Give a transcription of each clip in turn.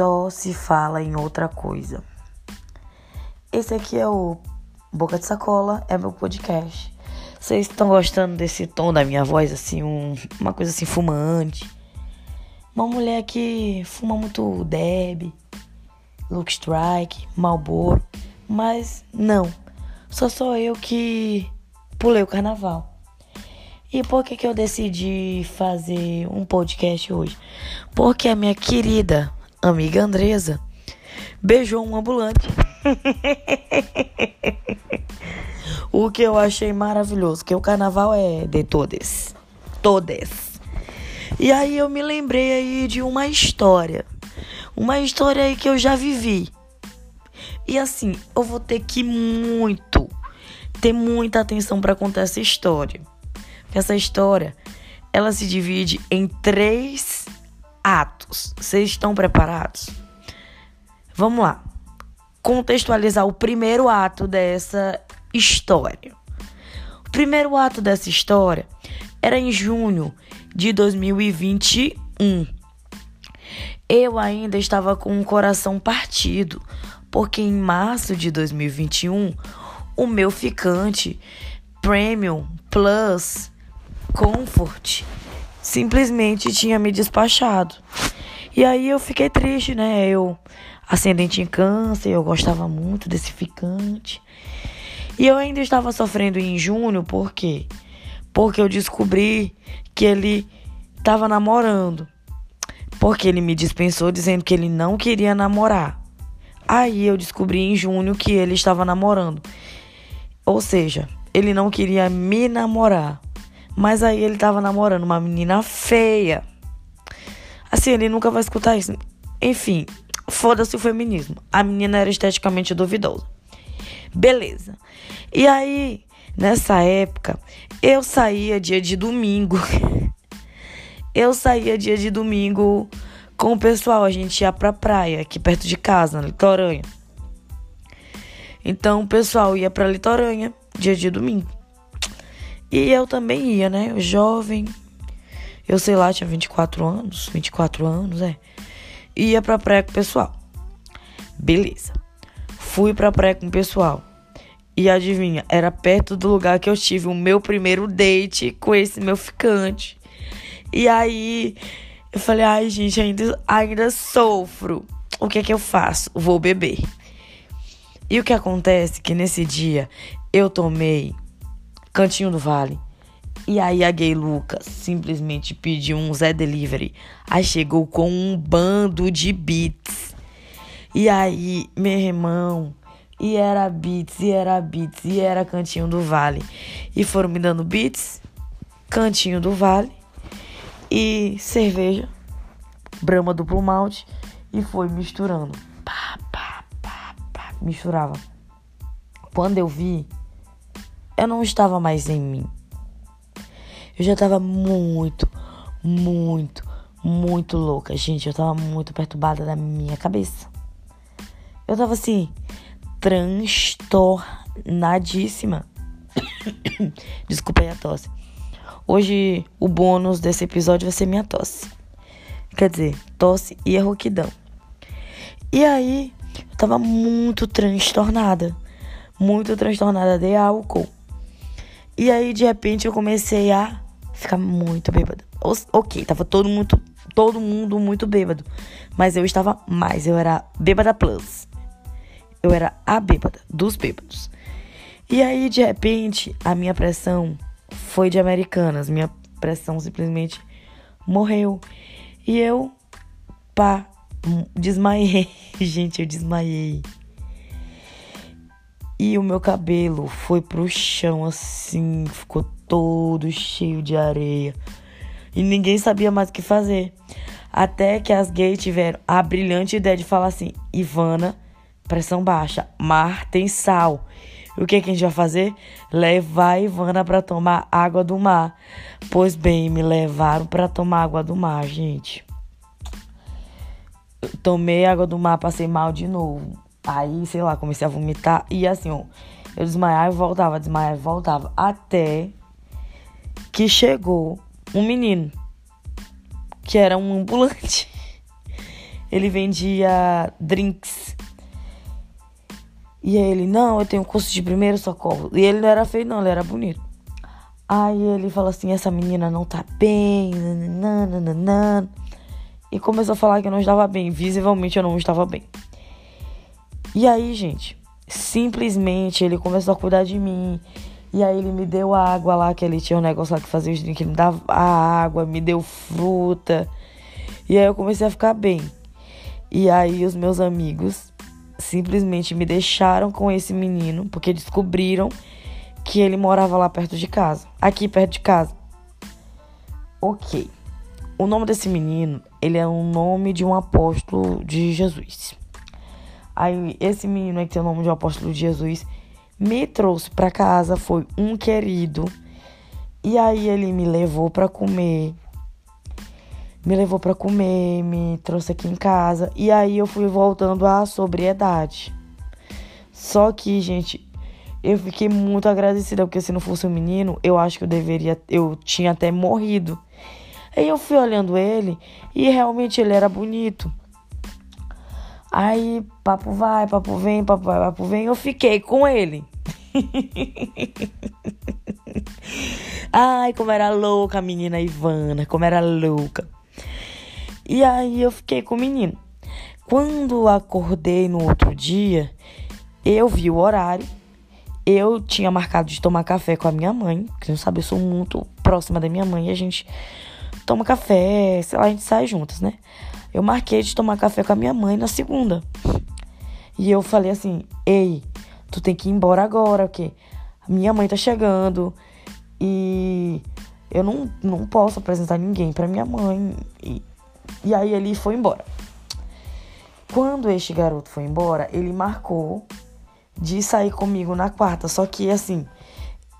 só se fala em outra coisa. Esse aqui é o Boca de Sacola, é meu podcast. Vocês estão gostando desse tom da minha voz, assim, um, uma coisa assim fumante? Uma mulher que fuma muito Deb, Luke Strike, Marlboro, mas não, só sou eu que pulei o carnaval. E por que, que eu decidi fazer um podcast hoje? Porque a minha querida amiga Andresa beijou um ambulante. o que eu achei maravilhoso, que o carnaval é de todas. Todas. E aí eu me lembrei aí de uma história. Uma história aí que eu já vivi. E assim, eu vou ter que muito ter muita atenção para contar essa história. Essa história, ela se divide em três atos. Vocês estão preparados? Vamos lá. Contextualizar o primeiro ato dessa história. O primeiro ato dessa história era em junho de 2021. Eu ainda estava com o coração partido, porque em março de 2021 o meu ficante Premium Plus Comfort simplesmente tinha me despachado. E aí eu fiquei triste, né? Eu, ascendente em câncer, eu gostava muito desse ficante. E eu ainda estava sofrendo em junho, por quê? Porque eu descobri que ele estava namorando. Porque ele me dispensou dizendo que ele não queria namorar. Aí eu descobri em junho que ele estava namorando. Ou seja, ele não queria me namorar. Mas aí ele tava namorando uma menina feia. Assim, ele nunca vai escutar isso. Enfim, foda-se o feminismo. A menina era esteticamente duvidosa. Beleza. E aí, nessa época, eu saía dia de domingo. eu saía dia de domingo com o pessoal. A gente ia pra praia, aqui perto de casa, na Litoranha. Então, o pessoal ia pra Litoranha dia de domingo. E eu também ia, né? Jovem. Eu sei lá, tinha 24 anos, 24 anos, é. Ia pra praia com o pessoal. Beleza. Fui pra praia com o pessoal. E adivinha, era perto do lugar que eu tive o meu primeiro date com esse meu ficante. E aí eu falei, ai gente, ainda, ainda sofro. O que é que eu faço? Vou beber. E o que acontece que nesse dia eu tomei Cantinho do Vale. E aí a gay Lucas simplesmente pediu um Zé Delivery. Aí chegou com um bando de beats. E aí, meu irmão, e era beats, e era beats, e era Cantinho do Vale. E foram me dando beats, Cantinho do Vale e cerveja, Brahma duplo malte e foi misturando. Pá, pá, pá, pá, misturava. Quando eu vi, eu não estava mais em mim. Eu já estava muito, muito, muito louca, gente. Eu estava muito perturbada da minha cabeça. Eu estava assim, transtornadíssima. Desculpa aí a tosse. Hoje o bônus desse episódio vai ser minha tosse. Quer dizer, tosse e a rouquidão. E aí, eu tava muito transtornada. Muito transtornada de álcool. E aí, de repente, eu comecei a ficar muito bêbada. Ok, tava todo mundo, todo mundo muito bêbado. Mas eu estava mais, eu era bêbada plus. Eu era a bêbada dos bêbados. E aí, de repente, a minha pressão foi de americanas. Minha pressão simplesmente morreu. E eu, pá, desmaiei. Gente, eu desmaiei. E o meu cabelo foi pro chão assim, ficou todo cheio de areia. E ninguém sabia mais o que fazer. Até que as gays tiveram a brilhante ideia de falar assim: Ivana, pressão baixa, mar tem sal. E o que, que a gente vai fazer? Levar a Ivana para tomar água do mar. Pois bem, me levaram para tomar água do mar, gente. Tomei água do mar, passei mal de novo. Aí, sei lá, comecei a vomitar. E assim, ó, eu desmaiava e voltava, desmaiava e voltava. Até que chegou um menino, que era um ambulante. ele vendia drinks. E aí ele, não, eu tenho curso de primeiro socorro. E ele não era feio, não, ele era bonito. Aí ele falou assim, essa menina não tá bem, nananana. E começou a falar que eu não estava bem. Visivelmente eu não estava bem. E aí, gente, simplesmente ele começou a cuidar de mim. E aí ele me deu água lá, que ele tinha um negócio lá que fazia os drinks, ele me dava a água, me deu fruta. E aí eu comecei a ficar bem. E aí os meus amigos simplesmente me deixaram com esse menino, porque descobriram que ele morava lá perto de casa, aqui perto de casa. OK. O nome desse menino, ele é um nome de um apóstolo de Jesus. Aí esse menino aí que tem o nome de apóstolo Jesus me trouxe para casa, foi um querido. E aí ele me levou para comer. Me levou para comer, me trouxe aqui em casa e aí eu fui voltando à sobriedade. Só que, gente, eu fiquei muito agradecida porque se não fosse um menino, eu acho que eu deveria, eu tinha até morrido. Aí eu fui olhando ele e realmente ele era bonito. Aí, papo vai, papo vem, papo vai, papo vem, eu fiquei com ele. Ai, como era louca a menina Ivana, como era louca. E aí eu fiquei com o menino. Quando acordei no outro dia, eu vi o horário. Eu tinha marcado de tomar café com a minha mãe, que não sabe, eu sou muito próxima da minha mãe e a gente toma café, sei lá, a gente sai juntas, né? Eu marquei de tomar café com a minha mãe na segunda. E eu falei assim: "Ei, tu tem que ir embora agora, porque minha mãe tá chegando e eu não, não posso apresentar ninguém para minha mãe". E, e aí ele foi embora. Quando este garoto foi embora, ele marcou de sair comigo na quarta, só que assim,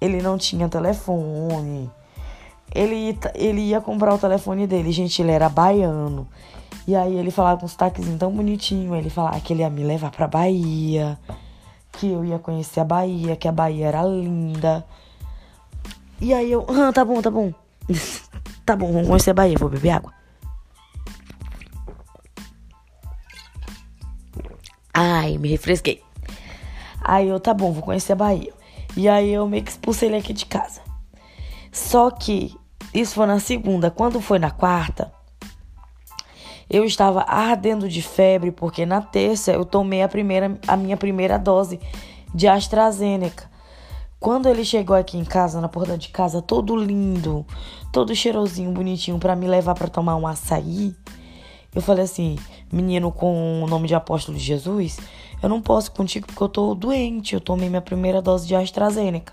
ele não tinha telefone. Ele, ele ia comprar o telefone dele, gente, ele era baiano. E aí ele falava com um sotaquezinho tão bonitinho. Ele falava que ele ia me levar pra Bahia. Que eu ia conhecer a Bahia, que a Bahia era linda. E aí eu, ah, tá bom, tá bom. tá bom, vamos conhecer a Bahia, vou beber água. Ai, me refresquei. Aí eu, tá bom, vou conhecer a Bahia. E aí eu meio que expulsei ele aqui de casa. Só que isso foi na segunda. Quando foi na quarta, eu estava ardendo de febre porque na terça eu tomei a, primeira, a minha primeira dose de AstraZeneca. Quando ele chegou aqui em casa, na porta de casa, todo lindo, todo cheirosinho, bonitinho, para me levar para tomar um açaí, eu falei assim: menino com o nome de apóstolo de Jesus, eu não posso contigo porque eu tô doente, eu tomei minha primeira dose de AstraZeneca.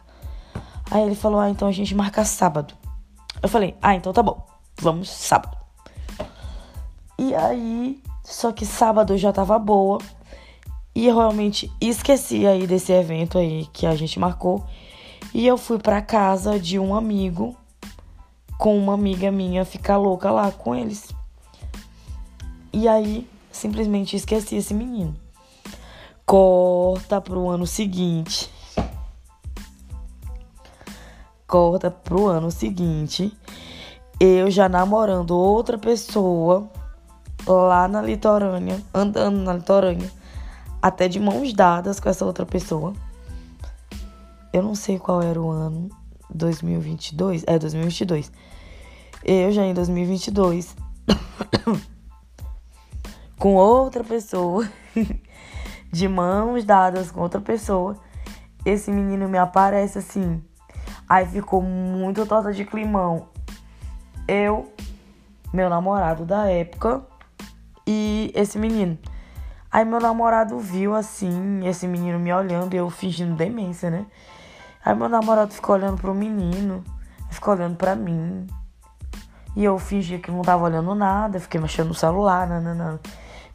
Aí ele falou: ah, então a gente marca sábado. Eu falei: ah, então tá bom, vamos sábado. E aí, só que sábado já tava boa. E eu realmente esqueci aí desse evento aí que a gente marcou. E eu fui pra casa de um amigo com uma amiga minha ficar louca lá com eles. E aí, simplesmente esqueci esse menino. Corta pro ano seguinte. Corta pro ano seguinte. Eu já namorando outra pessoa lá na litorânea, andando na litorânea, até de mãos dadas com essa outra pessoa. Eu não sei qual era o ano, 2022? É, 2022. Eu já em 2022, com outra pessoa, de mãos dadas com outra pessoa, esse menino me aparece assim. Aí ficou muito torta de climão. Eu, meu namorado da época, e esse menino. Aí meu namorado viu assim, esse menino me olhando e eu fingindo demência, né? Aí meu namorado ficou olhando pro menino, ficou olhando pra mim. E eu fingi que não tava olhando nada, fiquei mexendo no celular, nananã,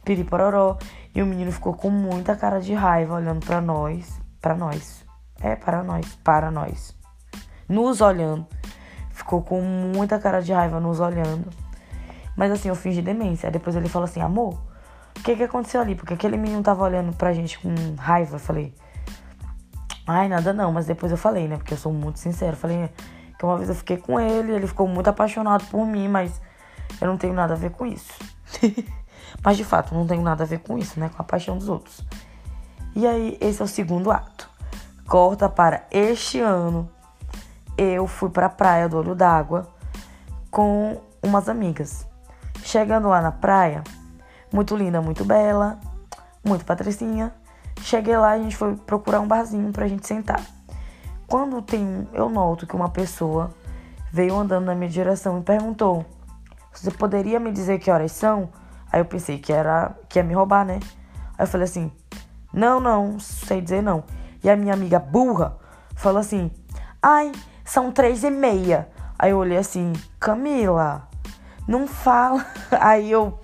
piripororó. E o menino ficou com muita cara de raiva olhando pra nós. Pra nós. É, para nós. Para nós. Nos olhando. Ficou com muita cara de raiva nos olhando. Mas assim, eu fingi demência. Aí depois ele falou assim, amor, o que que aconteceu ali? Porque aquele menino tava olhando pra gente com raiva. Eu falei, ai, nada não. Mas depois eu falei, né? Porque eu sou muito sincero. falei que uma vez eu fiquei com ele, ele ficou muito apaixonado por mim, mas eu não tenho nada a ver com isso. Mas de fato, não tenho nada a ver com isso, né? Com a paixão dos outros. E aí, esse é o segundo ato. Corta para este ano. Eu fui para a praia do Olho d'Água com umas amigas. Chegando lá na praia, muito linda, muito bela, muito patricinha. Cheguei lá a gente foi procurar um barzinho pra gente sentar. Quando tem, eu noto que uma pessoa veio andando na minha direção e perguntou: "Você poderia me dizer que horas são?" Aí eu pensei que era que ia me roubar, né? Aí eu falei assim: "Não, não, sei dizer não." E a minha amiga burra falou assim: "Ai, são três e meia." Aí eu olhei assim: "Camila, não fala." Aí eu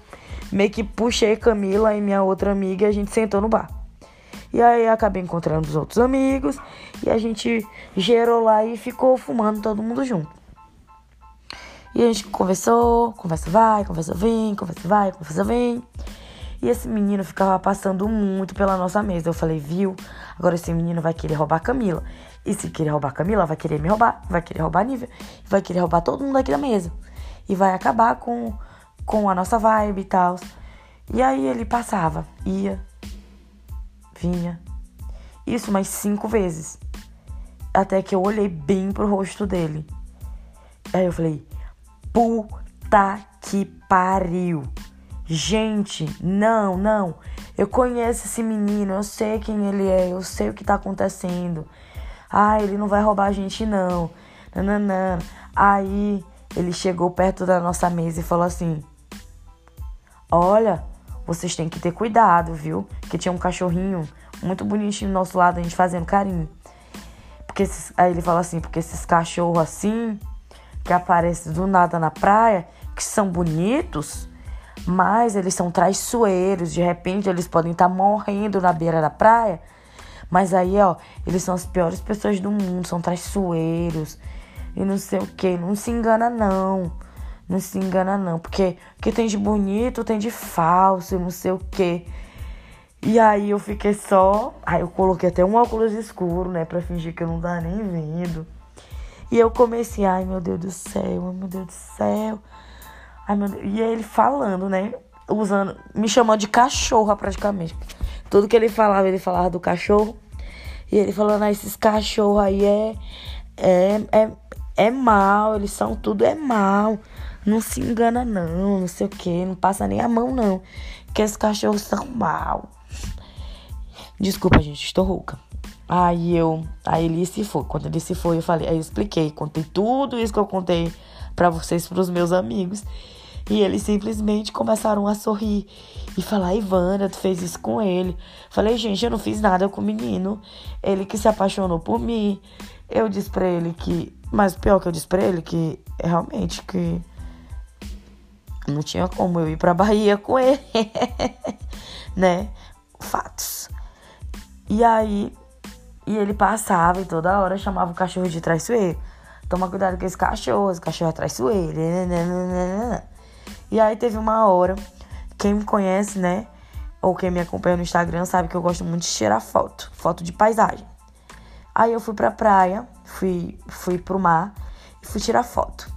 meio que puxei Camila e minha outra amiga e a gente sentou no bar. E aí acabei encontrando os outros amigos e a gente gerou lá e ficou fumando todo mundo junto. E a gente conversou, conversa vai, conversa vem, conversa vai, conversa vem. E esse menino ficava passando muito pela nossa mesa. Eu falei, viu? Agora esse menino vai querer roubar a Camila. E se querer roubar a Camila, vai querer me roubar, vai querer roubar a Nívia, vai querer roubar todo mundo aqui da mesa. E vai acabar com com a nossa vibe e tal. E aí ele passava, ia, vinha. Isso mais cinco vezes. Até que eu olhei bem pro rosto dele. Aí eu falei: puta que pariu. Gente, não, não. Eu conheço esse menino, eu sei quem ele é, eu sei o que tá acontecendo. Ah, ele não vai roubar a gente, não. Nananã. Aí ele chegou perto da nossa mesa e falou assim: Olha, vocês têm que ter cuidado, viu? Que tinha um cachorrinho muito bonitinho do nosso lado, a gente fazendo carinho. Porque esses, aí ele fala assim, porque esses cachorros assim, que aparecem do nada na praia, que são bonitos, mas eles são traiçoeiros. De repente eles podem estar tá morrendo na beira da praia. Mas aí, ó, eles são as piores pessoas do mundo, são traiçoeiros e não sei o que. Não se engana, não. Não se engana, não. Porque que tem de bonito, tem de falso, não sei o quê. E aí eu fiquei só. Aí eu coloquei até um óculos escuro, né? Pra fingir que eu não tava nem vendo. E eu comecei, ai meu Deus do céu, ai meu Deus do céu. Ai meu Deus. E ele falando, né? Usando. Me chamando de cachorra praticamente. Tudo que ele falava, ele falava do cachorro. E ele falando, ah, esses cachorros aí é. É, é, é mal, eles são tudo é mal. Não se engana, não, não sei o que, não passa nem a mão, não. Que esses cachorros são mal. Desculpa, gente, estou rouca. Aí eu. Aí ele se foi. Quando ele se foi, eu falei, aí eu expliquei, contei tudo isso que eu contei para vocês, pros meus amigos. E eles simplesmente começaram a sorrir e falar: Ivana, tu fez isso com ele. Falei, gente, eu não fiz nada com o menino. Ele que se apaixonou por mim. Eu disse pra ele que. Mas pior que eu disse pra ele que realmente que não tinha como eu ir pra Bahia com ele, né? Fatos. E aí, e ele passava e toda hora chamava o cachorro de traiçoeiro. Toma cuidado com esse cachorro, esse cachorro é traiçoeiro. E aí teve uma hora, quem me conhece, né? Ou quem me acompanha no Instagram sabe que eu gosto muito de tirar foto, foto de paisagem. Aí eu fui pra praia, fui, fui pro mar e fui tirar foto.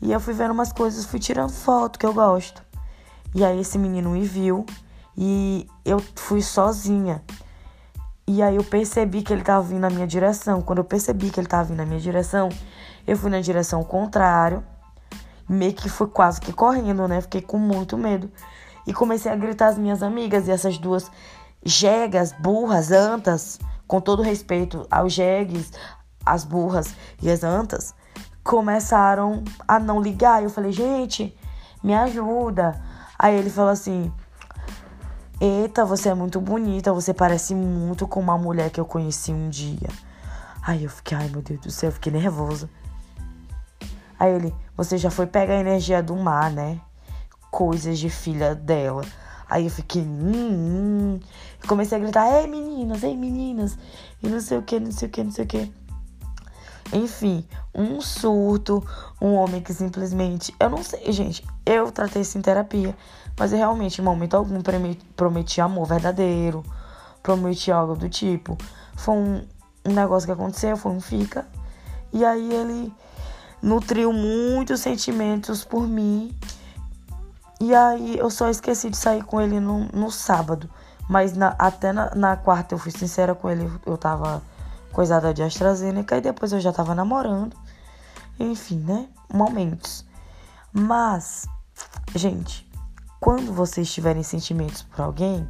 E eu fui vendo umas coisas, fui tirando foto que eu gosto. E aí esse menino me viu e eu fui sozinha. E aí eu percebi que ele tava vindo na minha direção. Quando eu percebi que ele tava vindo na minha direção, eu fui na direção contrária. Meio que fui quase que correndo, né? Fiquei com muito medo. E comecei a gritar as minhas amigas e essas duas jegas, burras, antas, com todo respeito aos jegues, as burras e as antas, começaram a não ligar. Eu falei, gente, me ajuda. Aí ele falou assim: Eita, você é muito bonita, você parece muito com uma mulher que eu conheci um dia. Aí eu fiquei, ai meu Deus do céu, eu fiquei nervosa. Aí ele, você já foi pegar a energia do mar, né? Coisas de filha dela. Aí eu fiquei, hum, hum. Comecei a gritar, ei meninas, ei meninas. E não sei o que, não sei o que, não sei o que. Enfim, um surto, um homem que simplesmente. Eu não sei, gente. Eu tratei isso em terapia. Mas eu realmente, em momento algum, prometi amor verdadeiro. Prometi algo do tipo. Foi um, um negócio que aconteceu, foi um fica. E aí ele nutriu muitos sentimentos por mim. E aí eu só esqueci de sair com ele no, no sábado. Mas na, até na, na, quarta eu fui sincera com ele. Eu tava coisada de AstraZeneca e depois eu já tava namorando. Enfim, né? Momentos. Mas, gente, quando vocês tiverem sentimentos por alguém,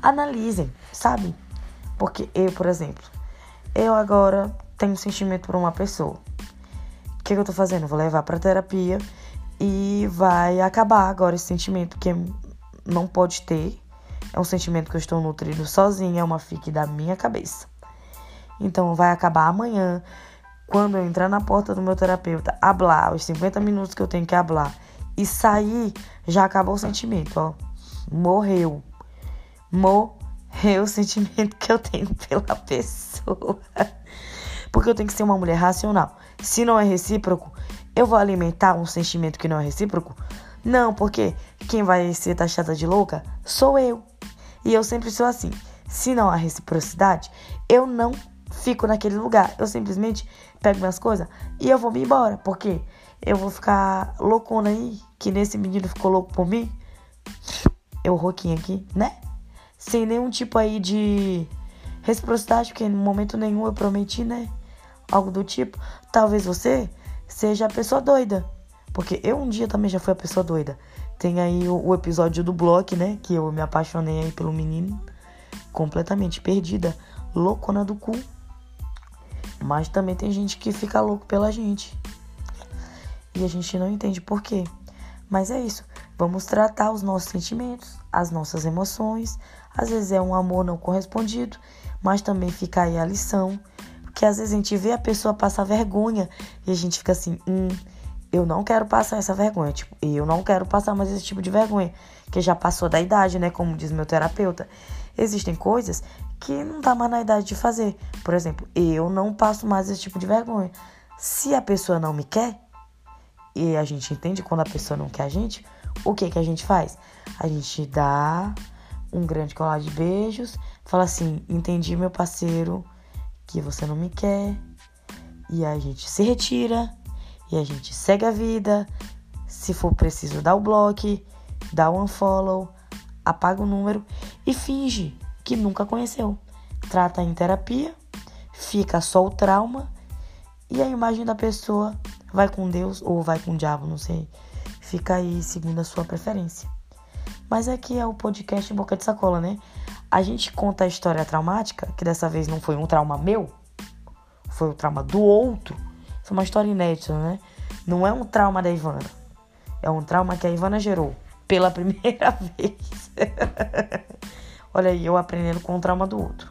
analisem, sabe? Porque eu, por exemplo, eu agora tenho sentimento por uma pessoa. O que, que eu tô fazendo? Vou levar pra terapia e vai acabar agora esse sentimento que não pode ter. É um sentimento que eu estou nutrindo sozinha, é uma fique da minha cabeça. Então vai acabar amanhã, quando eu entrar na porta do meu terapeuta, hablar os 50 minutos que eu tenho que hablar e sair, já acabou o sentimento, ó. Morreu. Morreu o sentimento que eu tenho pela pessoa. Porque eu tenho que ser uma mulher racional. Se não é recíproco, eu vou alimentar um sentimento que não é recíproco? Não, porque quem vai ser taxada de louca sou eu. E eu sempre sou assim. Se não há reciprocidade, eu não fico naquele lugar. Eu simplesmente pego minhas coisas e eu vou me embora. Porque eu vou ficar loucona aí, que nesse menino ficou louco por mim. Eu roquinho aqui, né? Sem nenhum tipo aí de reciprocidade, porque no momento nenhum eu prometi, né? Algo do tipo. Talvez você seja a pessoa doida. Porque eu um dia também já fui a pessoa doida. Tem aí o, o episódio do bloco, né? Que eu me apaixonei aí pelo menino. Completamente perdida. Loucona do cu. Mas também tem gente que fica louco pela gente. E a gente não entende por quê. Mas é isso. Vamos tratar os nossos sentimentos, as nossas emoções. Às vezes é um amor não correspondido, mas também fica aí a lição. Porque às vezes a gente vê a pessoa passar vergonha e a gente fica assim, hum, eu não quero passar essa vergonha. Tipo, eu não quero passar mais esse tipo de vergonha. Que já passou da idade, né? Como diz meu terapeuta. Existem coisas que não tá mais na idade de fazer. Por exemplo, eu não passo mais esse tipo de vergonha. Se a pessoa não me quer, e a gente entende quando a pessoa não quer a gente, o que que a gente faz? A gente dá um grande colar de beijos, fala assim: entendi, meu parceiro, que você não me quer. E a gente se retira, e a gente segue a vida. Se for preciso, dá o bloco, dá o unfollow, apaga o número e finge que nunca conheceu. Trata em terapia, fica só o trauma e a imagem da pessoa vai com Deus ou vai com o diabo, não sei. Fica aí segundo a sua preferência. Mas aqui é o podcast Boca de Sacola, né? A gente conta a história traumática, que dessa vez não foi um trauma meu, foi o trauma do outro. Foi uma história inédita, né? Não é um trauma da Ivana. É um trauma que a Ivana gerou pela primeira vez. Olha aí, eu aprendendo com o trauma do outro.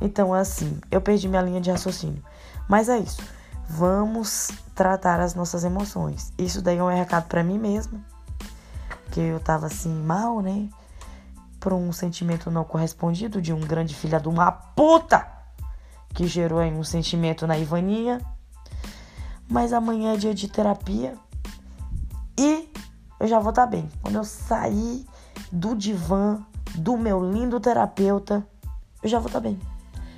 Então, assim, eu perdi minha linha de raciocínio. Mas é isso. Vamos tratar as nossas emoções. Isso daí é um recado para mim mesma. Que eu tava assim, mal, né? Por um sentimento não correspondido de um grande filho de uma puta que gerou aí um sentimento na Ivaninha. Mas amanhã é dia de terapia e eu já vou estar tá bem. Quando eu sair do divã do meu lindo terapeuta, eu já vou estar tá bem.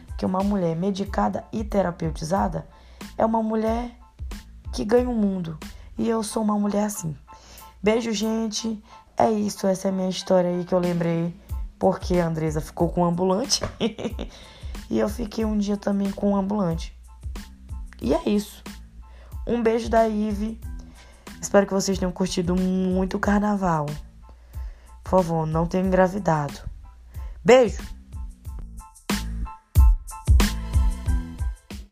Porque uma mulher medicada e terapeutizada é uma mulher que ganha o mundo. E eu sou uma mulher assim. Beijo, gente. É isso, essa é a minha história aí que eu lembrei porque a Andresa ficou com um ambulante. e eu fiquei um dia também com um ambulante. E é isso. Um beijo da Ive. Espero que vocês tenham curtido muito o carnaval. Por favor, não tenham engravidado. Beijo!